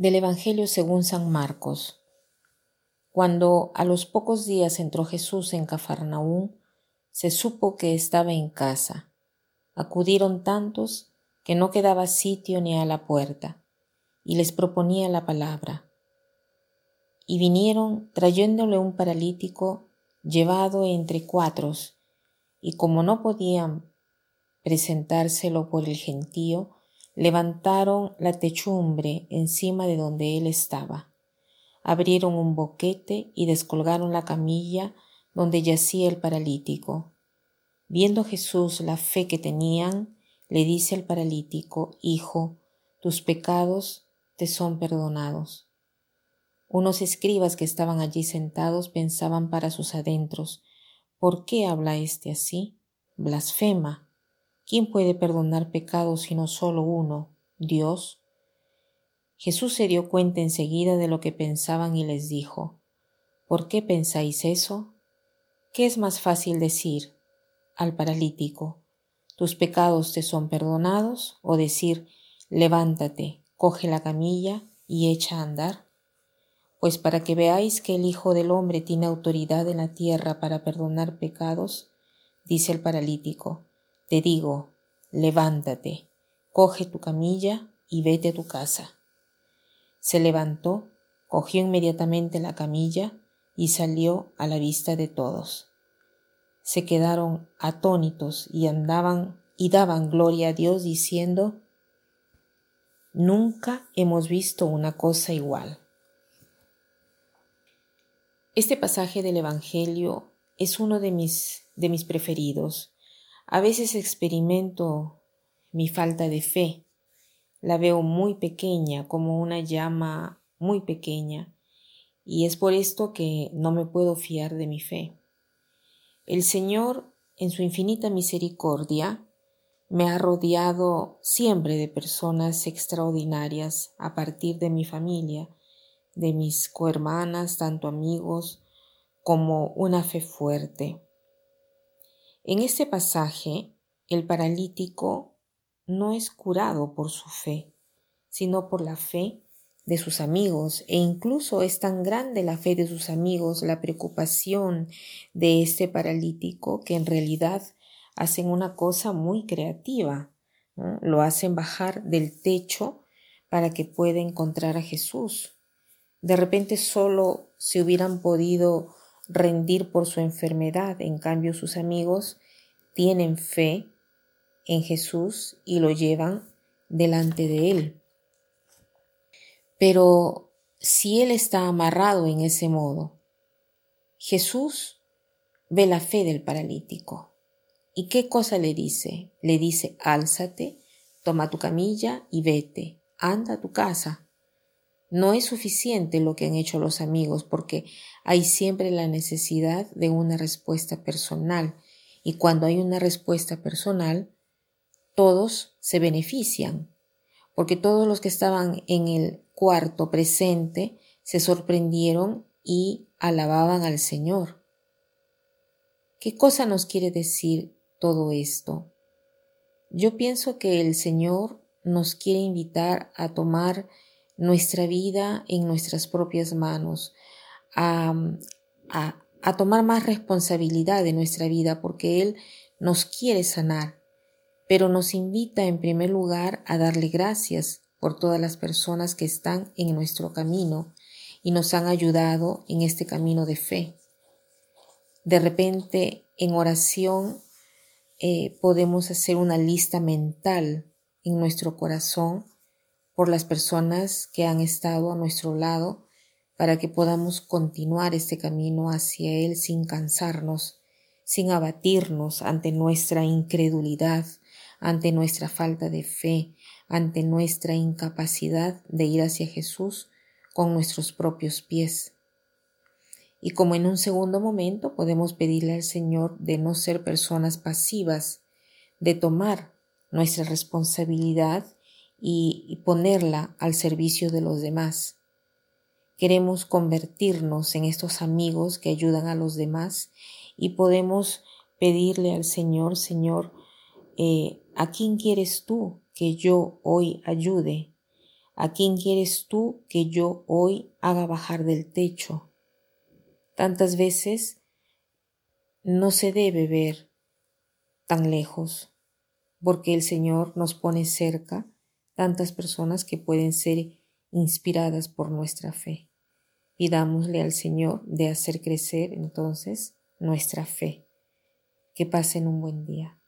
Del Evangelio según San Marcos. Cuando a los pocos días entró Jesús en Cafarnaún, se supo que estaba en casa. Acudieron tantos que no quedaba sitio ni a la puerta, y les proponía la palabra. Y vinieron trayéndole un paralítico llevado entre cuatros, y como no podían presentárselo por el gentío, levantaron la techumbre encima de donde él estaba. Abrieron un boquete y descolgaron la camilla donde yacía el paralítico. Viendo Jesús la fe que tenían, le dice al paralítico, Hijo, tus pecados te son perdonados. Unos escribas que estaban allí sentados pensaban para sus adentros, ¿por qué habla éste así? Blasfema. ¿Quién puede perdonar pecados sino solo uno, Dios? Jesús se dio cuenta enseguida de lo que pensaban y les dijo, ¿por qué pensáis eso? ¿Qué es más fácil decir al paralítico, tus pecados te son perdonados, o decir, levántate, coge la camilla y echa a andar? Pues para que veáis que el Hijo del Hombre tiene autoridad en la tierra para perdonar pecados, dice el paralítico, te digo, levántate, coge tu camilla y vete a tu casa. Se levantó, cogió inmediatamente la camilla y salió a la vista de todos. Se quedaron atónitos y andaban y daban gloria a Dios diciendo, Nunca hemos visto una cosa igual. Este pasaje del Evangelio es uno de mis, de mis preferidos a veces experimento mi falta de fe. La veo muy pequeña, como una llama muy pequeña, y es por esto que no me puedo fiar de mi fe. El Señor, en su infinita misericordia, me ha rodeado siempre de personas extraordinarias a partir de mi familia, de mis cohermanas, tanto amigos como una fe fuerte. En este pasaje, el paralítico no es curado por su fe, sino por la fe de sus amigos, e incluso es tan grande la fe de sus amigos, la preocupación de este paralítico, que en realidad hacen una cosa muy creativa, lo hacen bajar del techo para que pueda encontrar a Jesús. De repente solo se hubieran podido rendir por su enfermedad. En cambio, sus amigos tienen fe en Jesús y lo llevan delante de Él. Pero si Él está amarrado en ese modo, Jesús ve la fe del paralítico. ¿Y qué cosa le dice? Le dice, álzate, toma tu camilla y vete, anda a tu casa. No es suficiente lo que han hecho los amigos porque hay siempre la necesidad de una respuesta personal y cuando hay una respuesta personal, todos se benefician porque todos los que estaban en el cuarto presente se sorprendieron y alababan al Señor. ¿Qué cosa nos quiere decir todo esto? Yo pienso que el Señor nos quiere invitar a tomar nuestra vida en nuestras propias manos, a, a, tomar más responsabilidad de nuestra vida, porque Él nos quiere sanar, pero nos invita en primer lugar a darle gracias por todas las personas que están en nuestro camino y nos han ayudado en este camino de fe. De repente, en oración, eh, podemos hacer una lista mental en nuestro corazón por las personas que han estado a nuestro lado para que podamos continuar este camino hacia Él sin cansarnos, sin abatirnos ante nuestra incredulidad, ante nuestra falta de fe, ante nuestra incapacidad de ir hacia Jesús con nuestros propios pies. Y como en un segundo momento podemos pedirle al Señor de no ser personas pasivas, de tomar nuestra responsabilidad y, ponerla al servicio de los demás. Queremos convertirnos en estos amigos que ayudan a los demás y podemos pedirle al Señor, Señor, eh, ¿a quién quieres tú que yo hoy ayude? ¿A quién quieres tú que yo hoy haga bajar del techo? Tantas veces no se debe ver tan lejos, porque el Señor nos pone cerca tantas personas que pueden ser inspiradas por nuestra fe. Pidámosle al Señor de hacer crecer entonces nuestra fe. Que pasen un buen día.